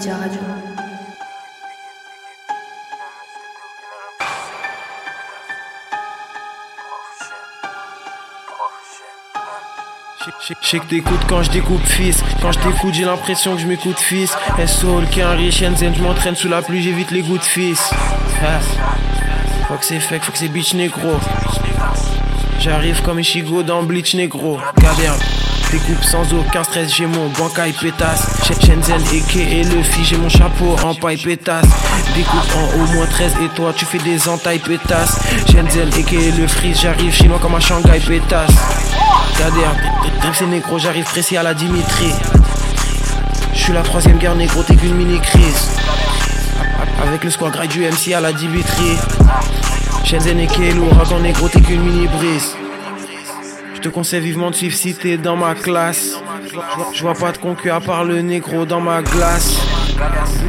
Média Radio. Que t'écoutes quand je découpe fils. Quand je t'écoute j'ai l'impression que je m'écoute fils. SO, qui est un riche Shenzhen Je m'entraîne sous la pluie j'évite les gouttes fils. Faut que c'est fake, faut que c'est bitch négro. J'arrive comme Ishigo dans Bleach négro. Gabien Découpe sans aucun stress, j'ai mon bancaille pétasse. Shenzhen et le fi, j'ai mon chapeau en paille pétasse. Découpe en au moins 13 et toi tu fais des entailles pétasse. Shenzhen et le frise, j'arrive chinois comme à Shanghai pétasse. Kader, drip c'est négro, j'arrive précis à la Dimitri. Je suis la troisième guerre négro, t'es qu'une mini crise. Avec le squad du MC à la Dimitri. Shenzhen et l'ouragan négro, t'es qu'une mini brise. Je te conseille vivement de suivre si t'es dans ma classe. Je vois pas de concu à part le négro dans ma glace.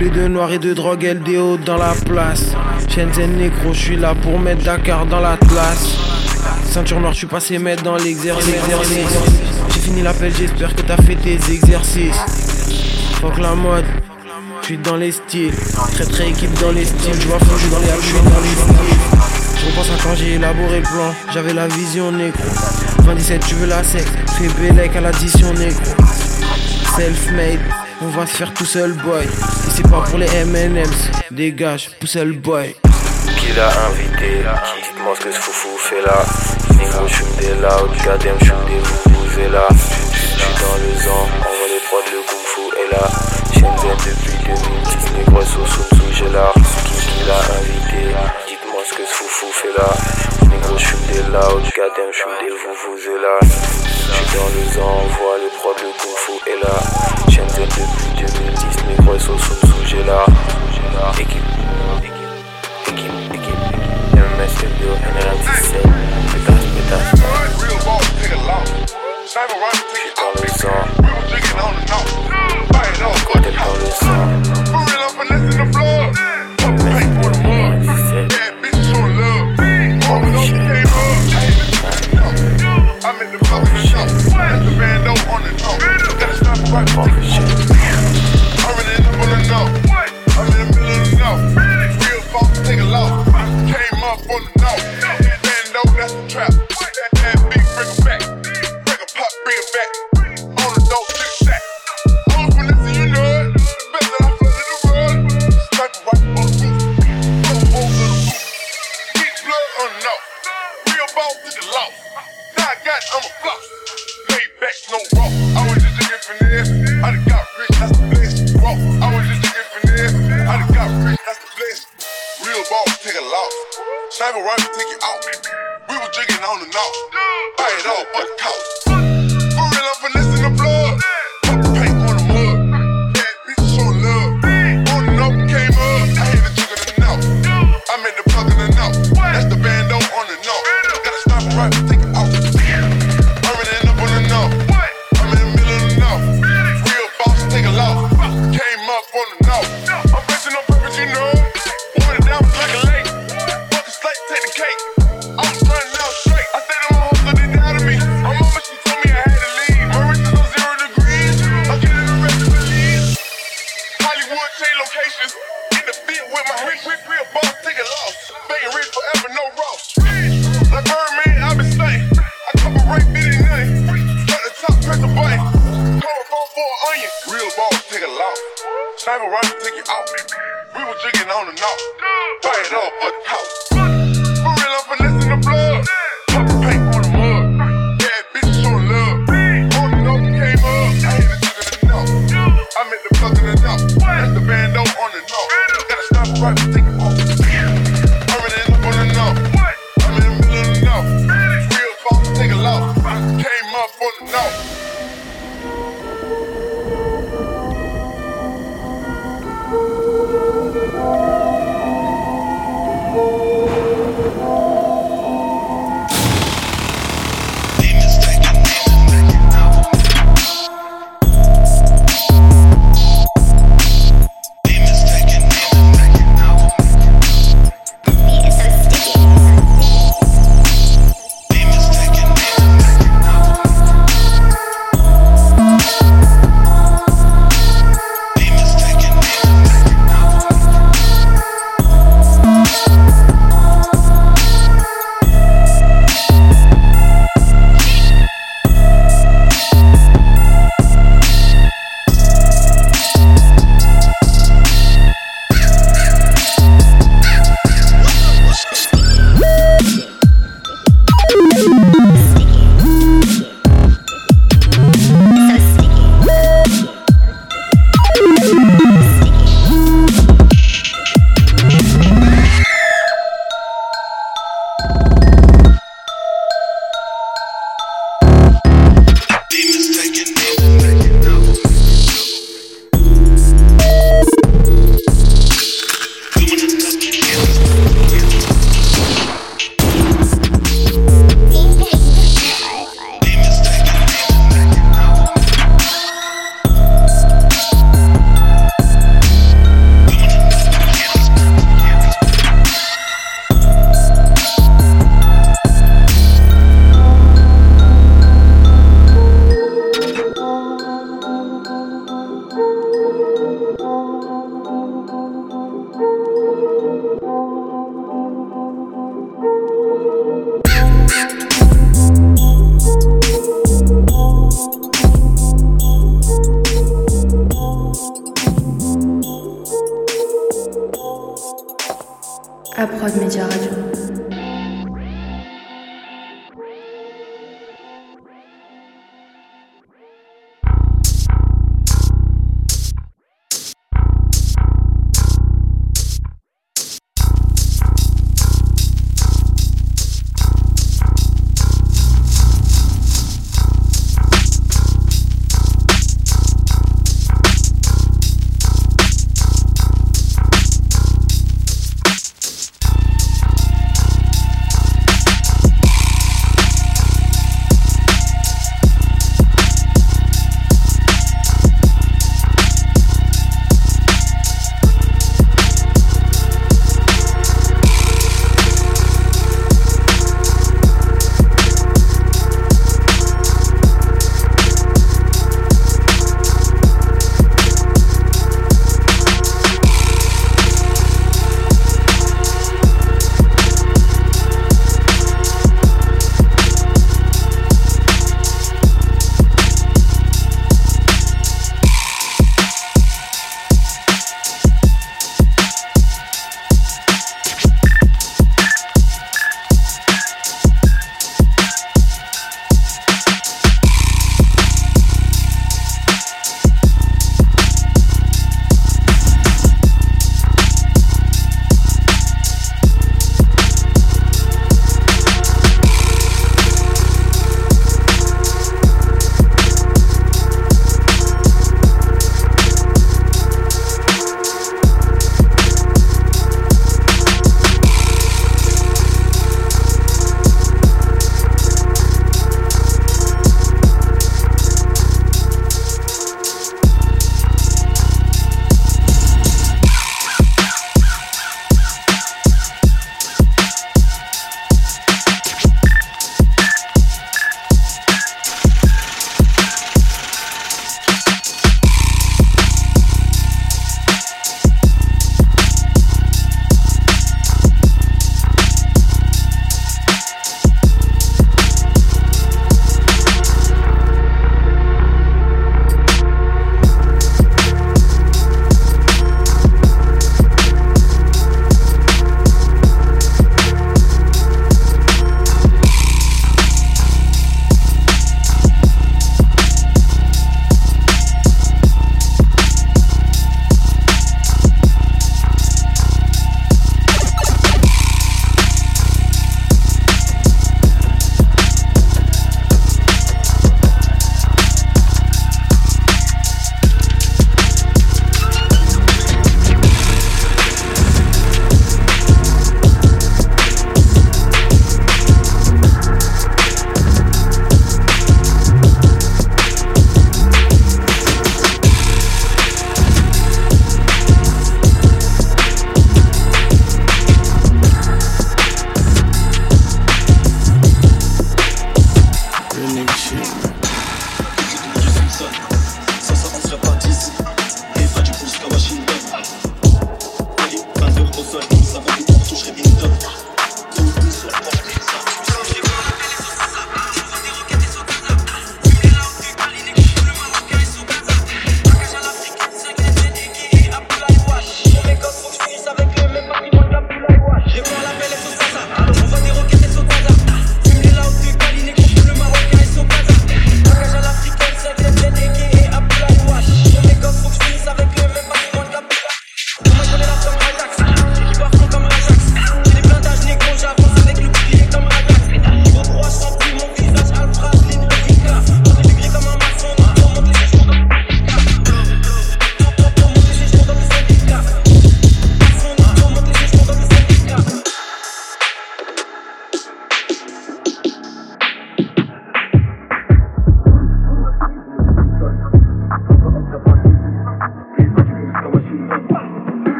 Les deux noirs et deux drogues LDO dans la place. Shenzhen négro, je suis là pour mettre Dakar dans l'Atlas. Ceinture noire, je suis passé mettre dans l'exercice. J'ai fini l'appel, j'espère que t'as fait tes exercices. Fuck la mode, je suis dans les styles. Très très équipe dans les styles. Je vois fou, dans les je dans les styles. Je repense à quand j'ai élaboré le plan, j'avais la vision négro. 27, tu veux la sec, fais Bélec à l'addition négro. Self-made, on va se faire tout seul boy. Et c'est pas pour les MM's, dégage, seul boy. Qui l'a invité? Dites-moi ce que ce foufou fait là. Négro, j'fume des loud, gadem, j'fume des vous là. J'suis dans le zan, envoie les prods, le kung fu est là. Shenzhen depuis 2010, négro, sous sous j'ai l'art. Qui l'a invité? Foufou fait là. Négro, j'fume des loud, gadem, j'fume des et là. J'suis dans le envoie les prods, le kung fu est là. Shenzhen depuis 2010, négro, sous sous j'ai l'art. Équipe, équipe, équipe, équipe. MMS studio, NRM17, pétasse, pétasse. J'suis dans le sang, 好久没见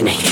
reasoning.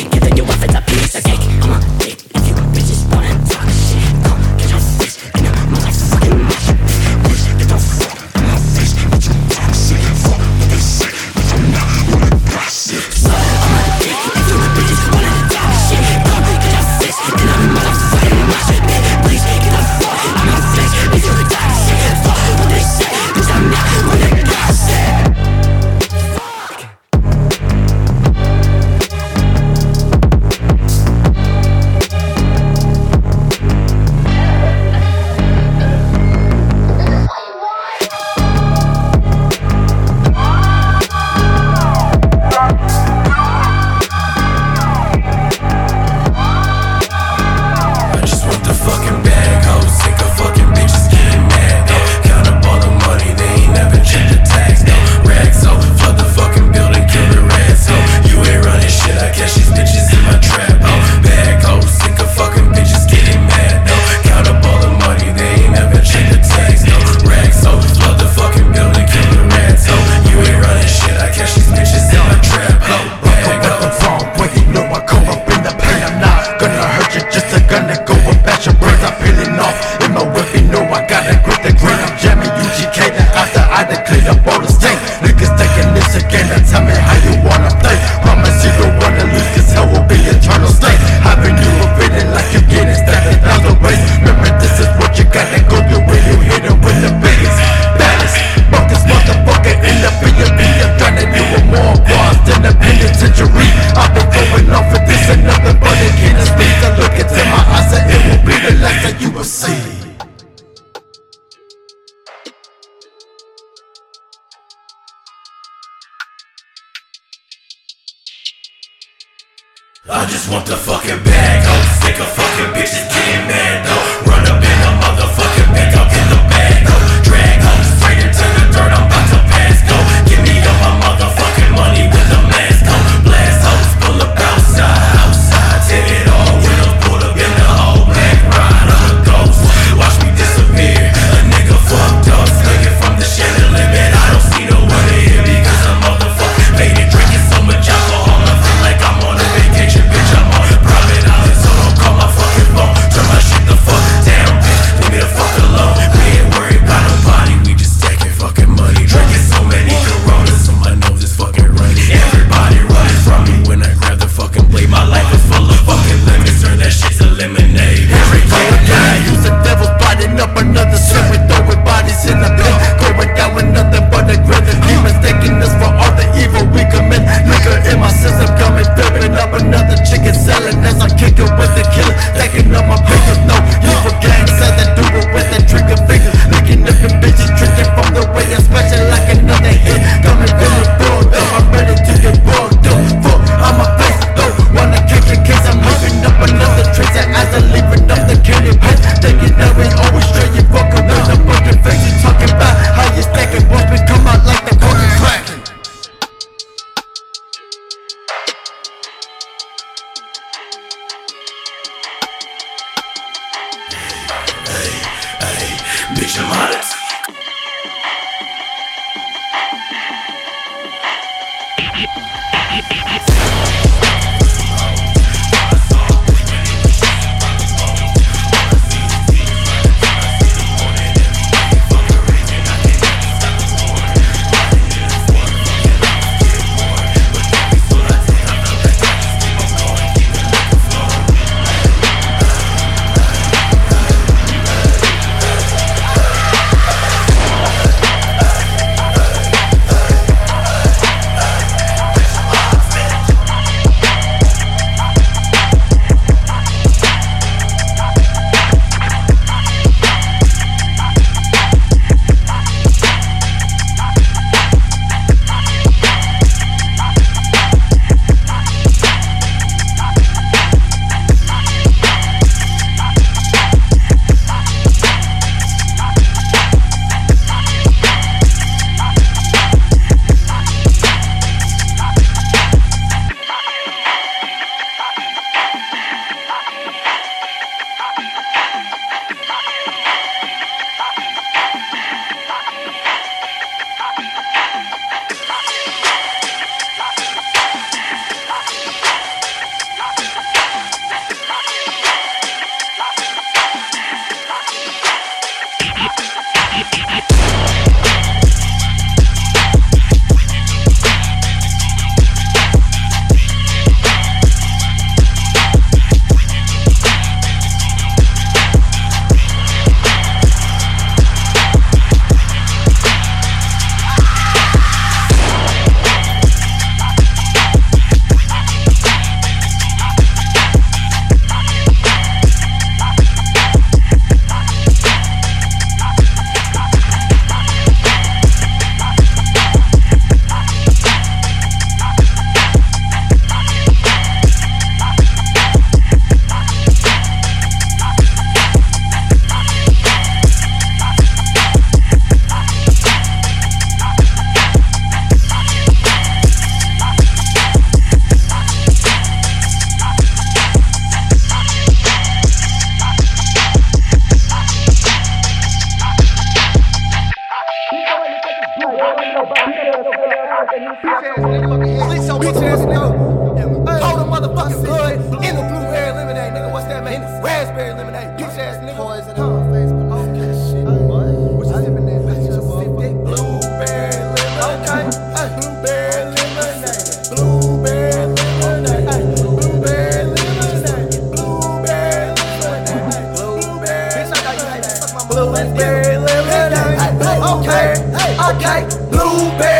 Blue Blueberry.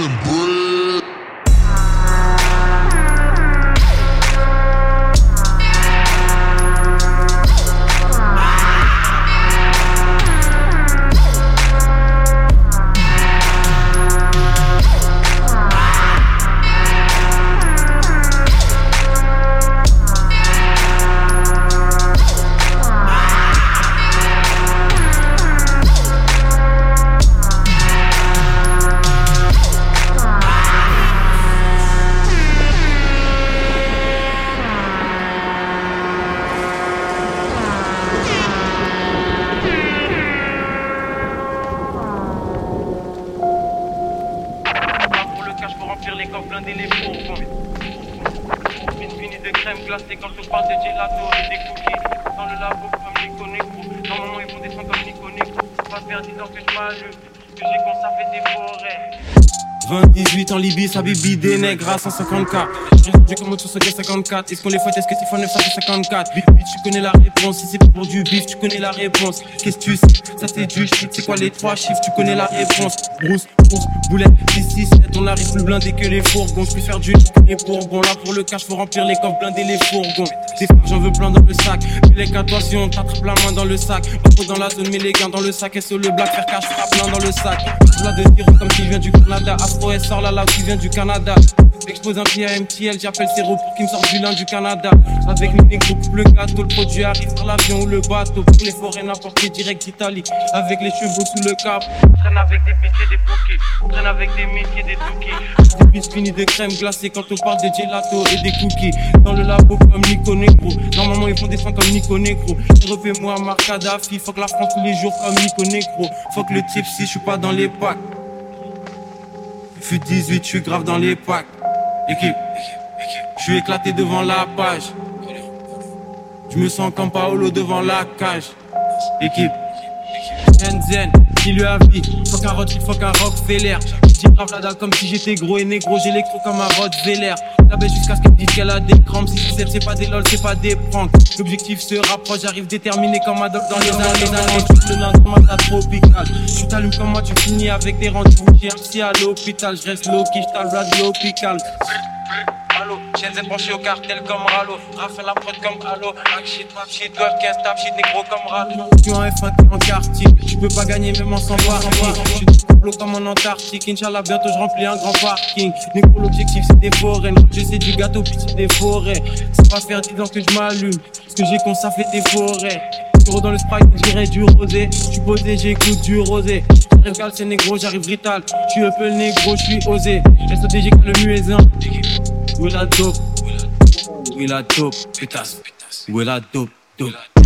and breathe. 20-18 en Libye, ça bibi des nègres à 150k. J'ai comme autre 54. Est-ce qu'on les fouette, est-ce que c'est fun 954 Vite, vite, tu connais la réponse. Si c'est pour du bif, tu connais la réponse. Qu'est-ce que tu sais? Ça c'est du shit, c'est quoi les trois chiffres? Tu connais la réponse. Brousse, brousse, boulette, 10, 6, 7. On arrive plus blindé que les fourgons. Je peux faire du que les. Là pour le cash, faut remplir les coffres, blinder les fourgons. Des fois, j'en veux plein dans le sac. Mais les cas, toi, si on t'attrape la main dans le sac. Pas dans la zone, mais les gains dans le sac. Et sur le black, faire cash, fera plein dans le sac. Là de dire comme s'il vient du Canada. Afro, sort là, là, qui vient du Canada. Expose un pied à MTL, j'appelle Zéro pour qu'il me sorte du lin du Canada. Avec une négro, coupe le gâteau, le produit arrive par l'avion ou le bateau. Pour les forêts, n'importe qui direct d'Italie. Avec les chevaux sous le cap. Traîne avec des pieds des bouquets. Traîne avec des métiers, des touquets. Des bis finis de crème glacée quand on parle de gelato et des cookies. Dans le labo comme Nico Normalement, ils font des soins comme Nico Negro. Refais-moi Marc Kadhafi. Fuck la France tous les jours comme Nico Negro. Fuck le type si je suis pas dans les packs. Fut 18, je suis grave dans les packs. Équipe, je suis éclaté devant la page. Je me sens comme Paolo devant la cage. Équipe, Shenzhen, qui lui a vie. Fuck un Rothschild, fuck un Rockefeller. J'ai grave la dalle comme si j'étais gros et négro. J'ai l'électro comme un Rottweiler. La baisse jusqu'à ce qu'elle dise qu'elle a des crampes. Si c'est c'est pas des lol, c'est pas des pranks. L'objectif se rapproche, j'arrive déterminé comme un doc dans les années. années. Le lendemain, t'as tropical. Tu t'allumes comme moi, tu finis avec des rendez-vous. J'ai un psy à l'hôpital. Je reste low, qui j't'al rap l'hôpital. Allo, Shenzhen branché au cartel comme Ralo. Raphaël la prod comme Halo. Hack shit, rap shit, golf, caisse, tap shit, négro comme Ralo. Je suis en F1 t'es en quartier. Tu peux pas gagner même en sans voir. Je suis complot comme en Antarctique. Inch'Allah, bientôt je remplis un grand parking. Négro, l'objectif c'est des forêts. Je sais du gâteau, puis c'est des forêts. C'est pas faire 10 ans que je m'allume. Ce que j'ai qu'on ça fait des forêts. Dans le sprite, on dirait du rosé. Je suis posé, j'écoute du rosé. J'arrive gal, c'est négro, j'arrive brutal. Je suis un peu le négro, je suis osé. SODG le muezzin. Will I dope? Will I dope? Pitas, pitas. Will I dope? Dope.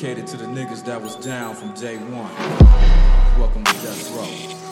Dedicated to the niggas that was down from day one. Welcome to Death Row.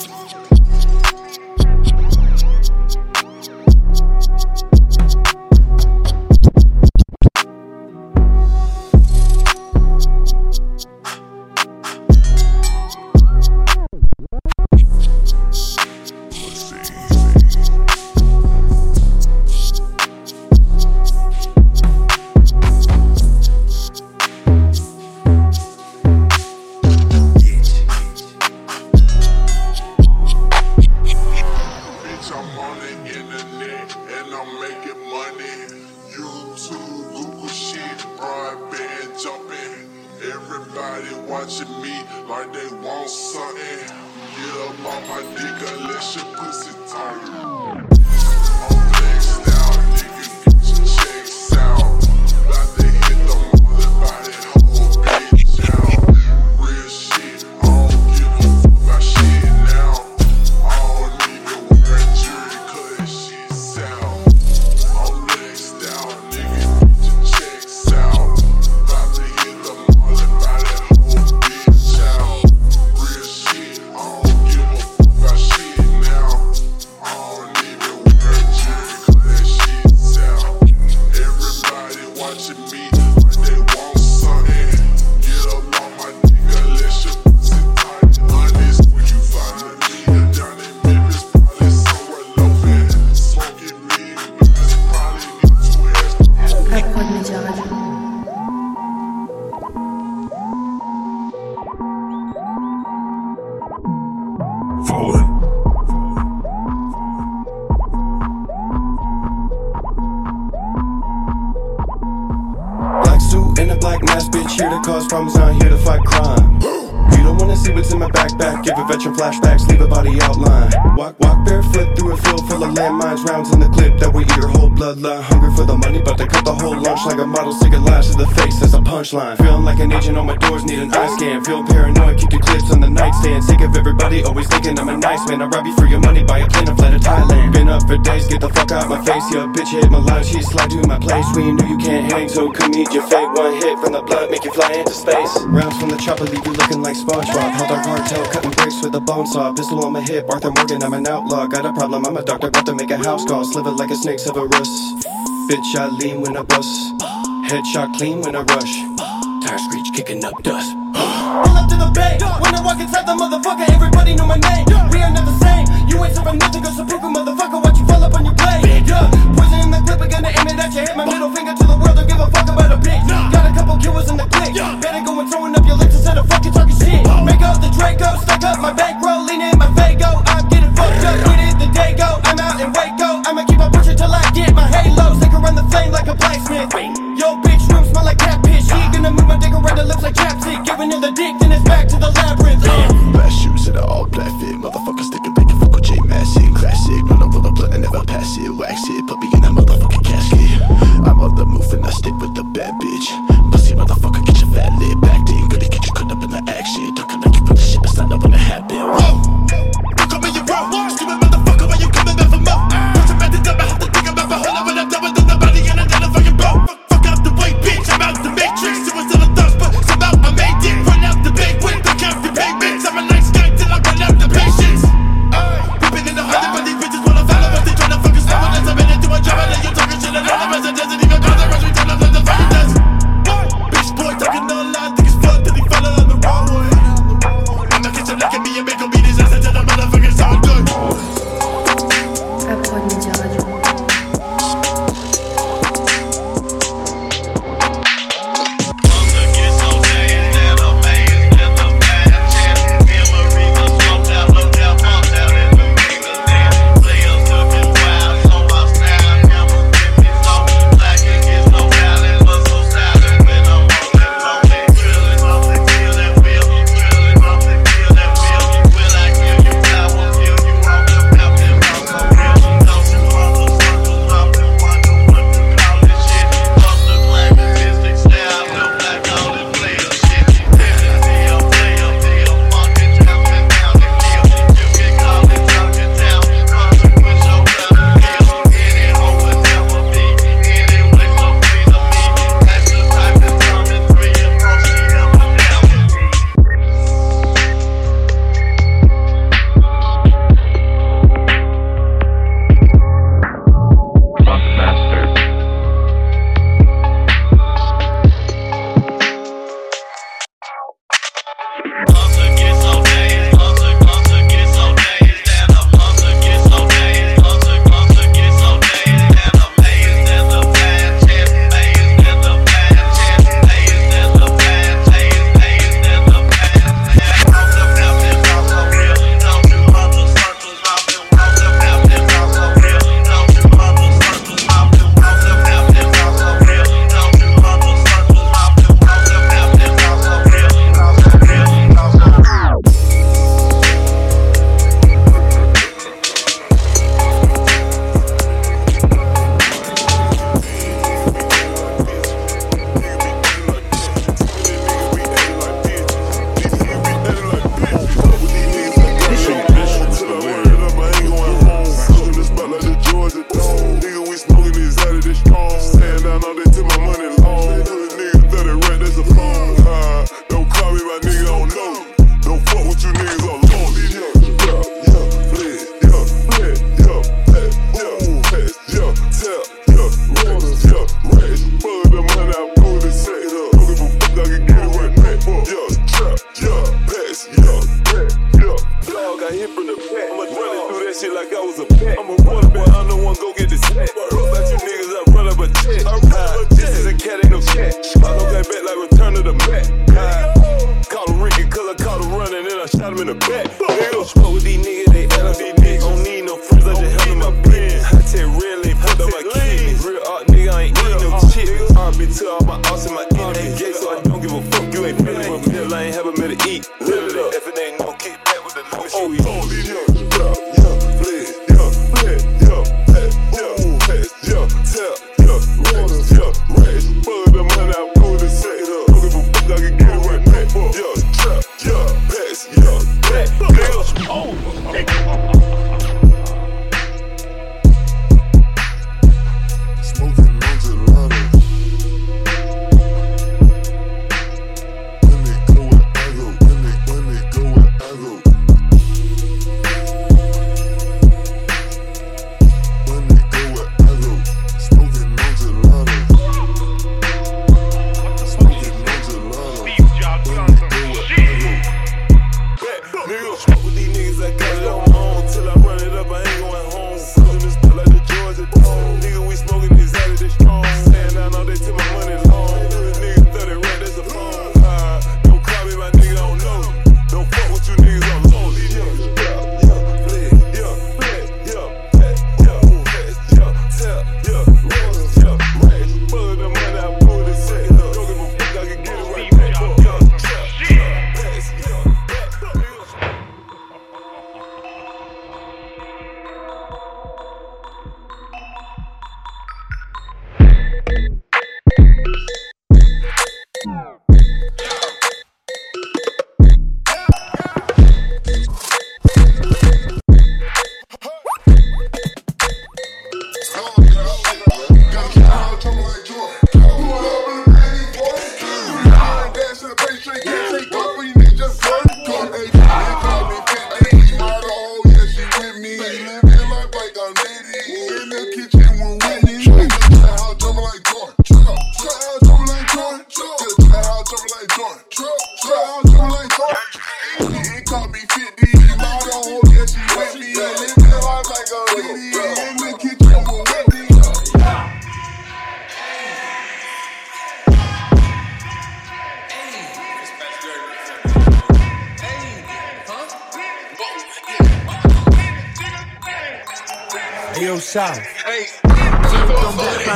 Black mask, bitch. Here to cause problems, not here to fight crime. You don't wanna see what's in my backpack. Give a veteran flashbacks, leave a body outline. Walk, walk landmines, rounds in the clip that will eat your whole bloodline. Hungry for the money, but they cut the whole lunch like a model. A lash to the face, that's a punchline. Feeling like an agent on my doors, need an eye scan. Feel paranoid, keep the clips on the nightstand. Sick of everybody always thinking I'm a nice man. I rob you for your money, buy a plane and fly to Thailand. Been up for days, get the fuck out my face. Your bitch hit my line, she slide to my place. We knew you can't hang, so come meet your fate. One hit from the blood, make you fly into space. Rounds from the chopper, leave you looking like SpongeBob. Hold our cartel, cutting bricks with a bone saw. Pistol on my hip, Arthur Morgan, I'm an outlaw. Got a problem, I'm a doctor, about to make a house call. Sliver like a snake, Severus. Bitch, I lean when I bust. Headshot clean when I rush. Tire screech kicking up dust. Pull up to the bay. When I walk inside the motherfucker, everybody know my name. We are not the same. You ain't serving nothing, go seppuku, motherfucker. Watch you fall up on your blade. Yeah, poison in the clip, I gonna aim it at you. Hit my middle finger to the world, don't give a fuck about a bitch. Got a couple killers in the clique. Better go and throwing up your lips instead of fucking talking shit. Make up the Draco, stuck up my bankroll, lean in my Fago. I'm fucked up the day go. I'm out in Waco. I'ma keep on pushing till I get my halo. Stick around the flame like a blacksmith. Yo, bitch, room smell like cat piss. She gonna move my dick around the lips like chapstick. Giving her the dick, then it's back to the labyrinth. Uh. Black shoes in all black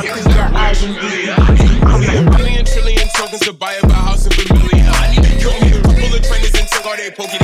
I need a billion trillion tokens to buy a house in Vermillion. I need a couple of trainers and take all their pokey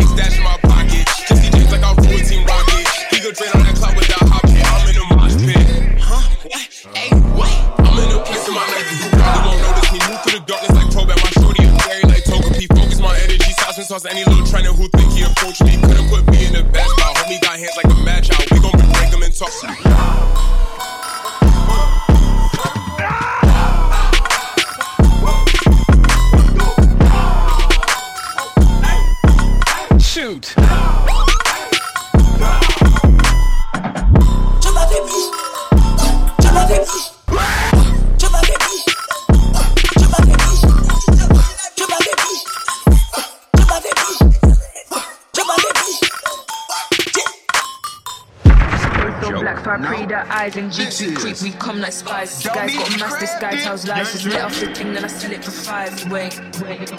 Black fire pre the uh, eyes and GQ creep, we come like spies. This guy's got mass, this guy tells lies. Just let off the thing, then I sell it for five. Wait, wait.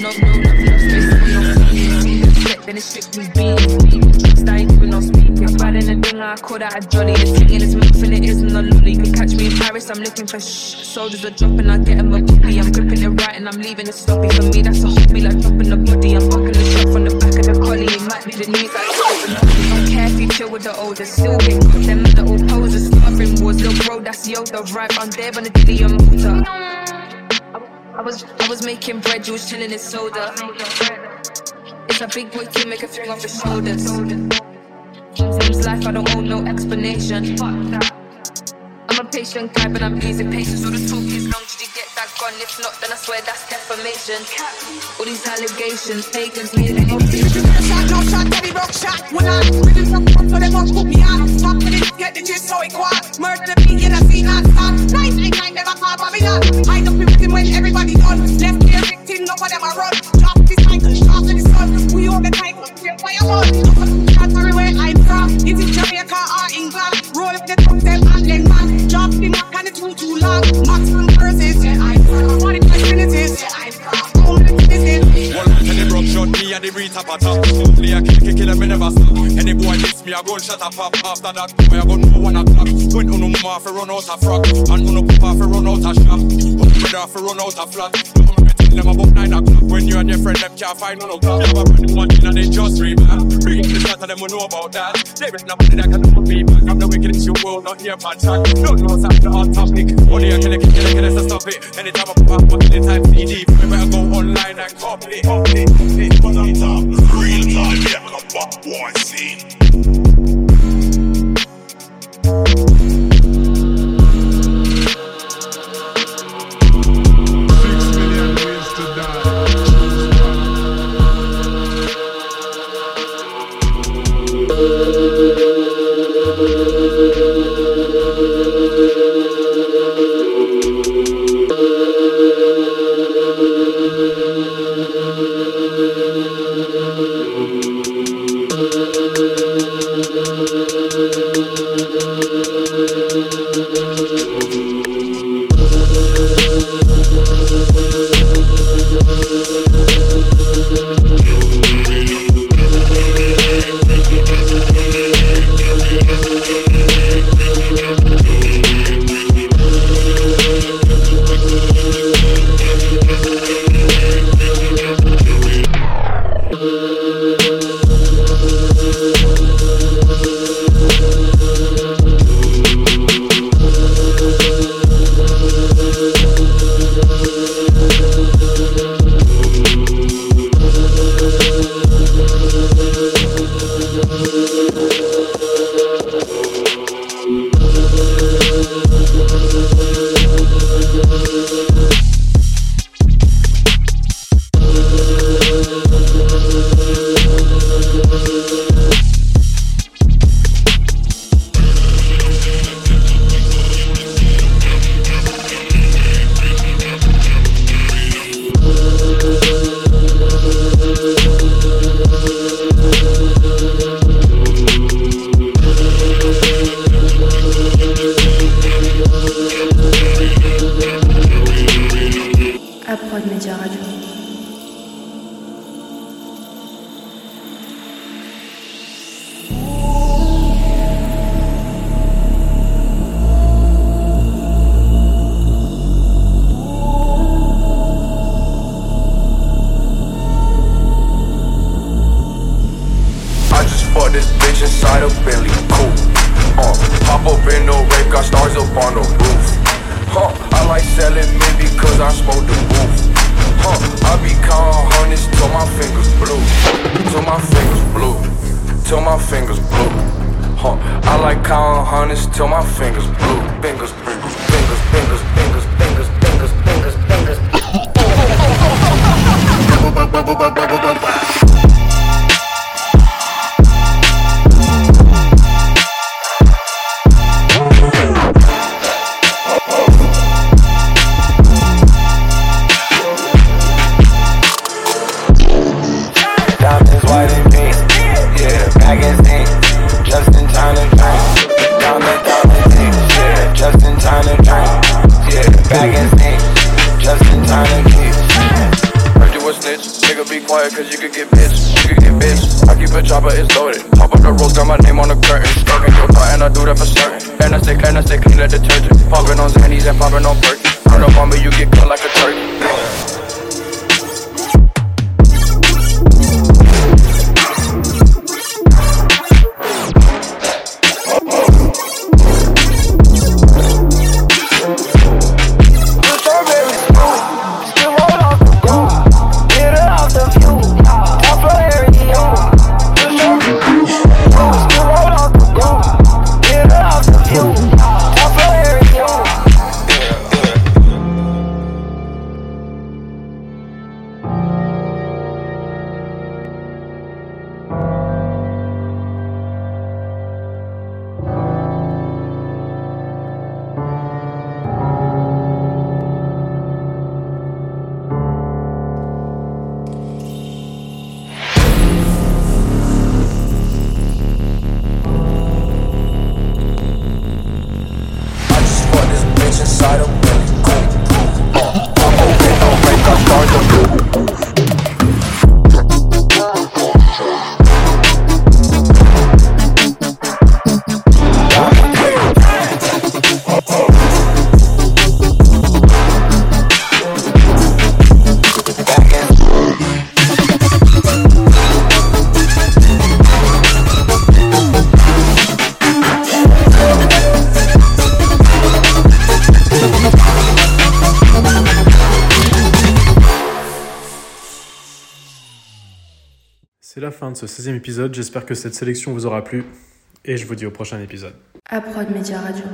No, no, no, no space, no Flip, then it's strictly beans. Starting with no speaking. Bad in the thing, I call that a jolly. It's singing, it's moving, it isn't a lolly. Can catch me in Paris, I'm looking for shh. Soldiers are dropping, I get 'em a copy. I'm gripping it right and I'm leaving it sloppy. For me, that's a hobby, like dropping the body. I'm bucking the shot from the back of the collie. It might be the news, like you chill with the older, good. Them little posers, starving wars, little bro, that's Yoda, right? I'm there on the dilly motor. I was I was making bread, you was chilling in soda. It's a big boy to make a thing off his shoulders. Seems life, I don't owe no explanation. Fuck that. Patient guy, but I'm losing patience. All the talk is long, did you get that gone? If not, then I swear that's defamation. All these allegations, pagans, me and Shot, no shot, heavy rock shot. When I rhythm from up, so they won't put me on. Stop with it, get the gist so it quad. Murder beat, yeah, I see not stop. Nine, nine, nine, never call Babylon. Hide up the victim when everybody done. Left here victim, no one run. Drop this cycle, sharp in the sun. We all the time, fire on. Shots everywhere I'm from. Is it Jamaica or England? Roll up the truck, them and them man. Drop the knock and the too too long. Maximum verses, yeah, I'm from. 45 minutes, yeah, I'm from. How many minutes? One and the broke shot, me and the Rita pata. Only a kill, kill, kill, me never stop. Any boy diss me, a gun shut up, pop. After that, boy, I got no one o'clock. When uno move off, run out of frock. And on uno pop off, run out of shop. Uno bread off, run out of flat. Them about nine o'clock. When you and your friend them can't find no clock. You have a friend one thing and they just read back. Bring the shot of them, we know about that. They up in that can do me back. I'm the wickedest you will not hear my track. Don't know what's hot topic. Only a killer, killer, killer, so stop it. Anytime I pop up, killing time CD. We better go online and copy it. Copy it, copy it. On top. Real time, yeah, come back, one scene. Inside a Bentley coupe. Uh, pop up in the rape, got stars up on the roof. Huh, I like selling mint because I smoke the roof. Huh, I be counting hundreds till my fingers blue. Till my fingers blue. Till my fingers blue. Huh, I like counting hundreds till my fingers blue. Fingers, fingers, fingers, fingers, fingers, fingers, fingers, fingers, fingers. chopper, it's loaded, pop up the rose, got my name on the curtain. Stroking your thought and I do that for certain. And I stay, and I stay clean like detergent Popping on Xannies and popping on perky ce 16e épisode, j'espère que cette sélection vous aura plu et je vous dis au prochain épisode. À Prod Media Radio.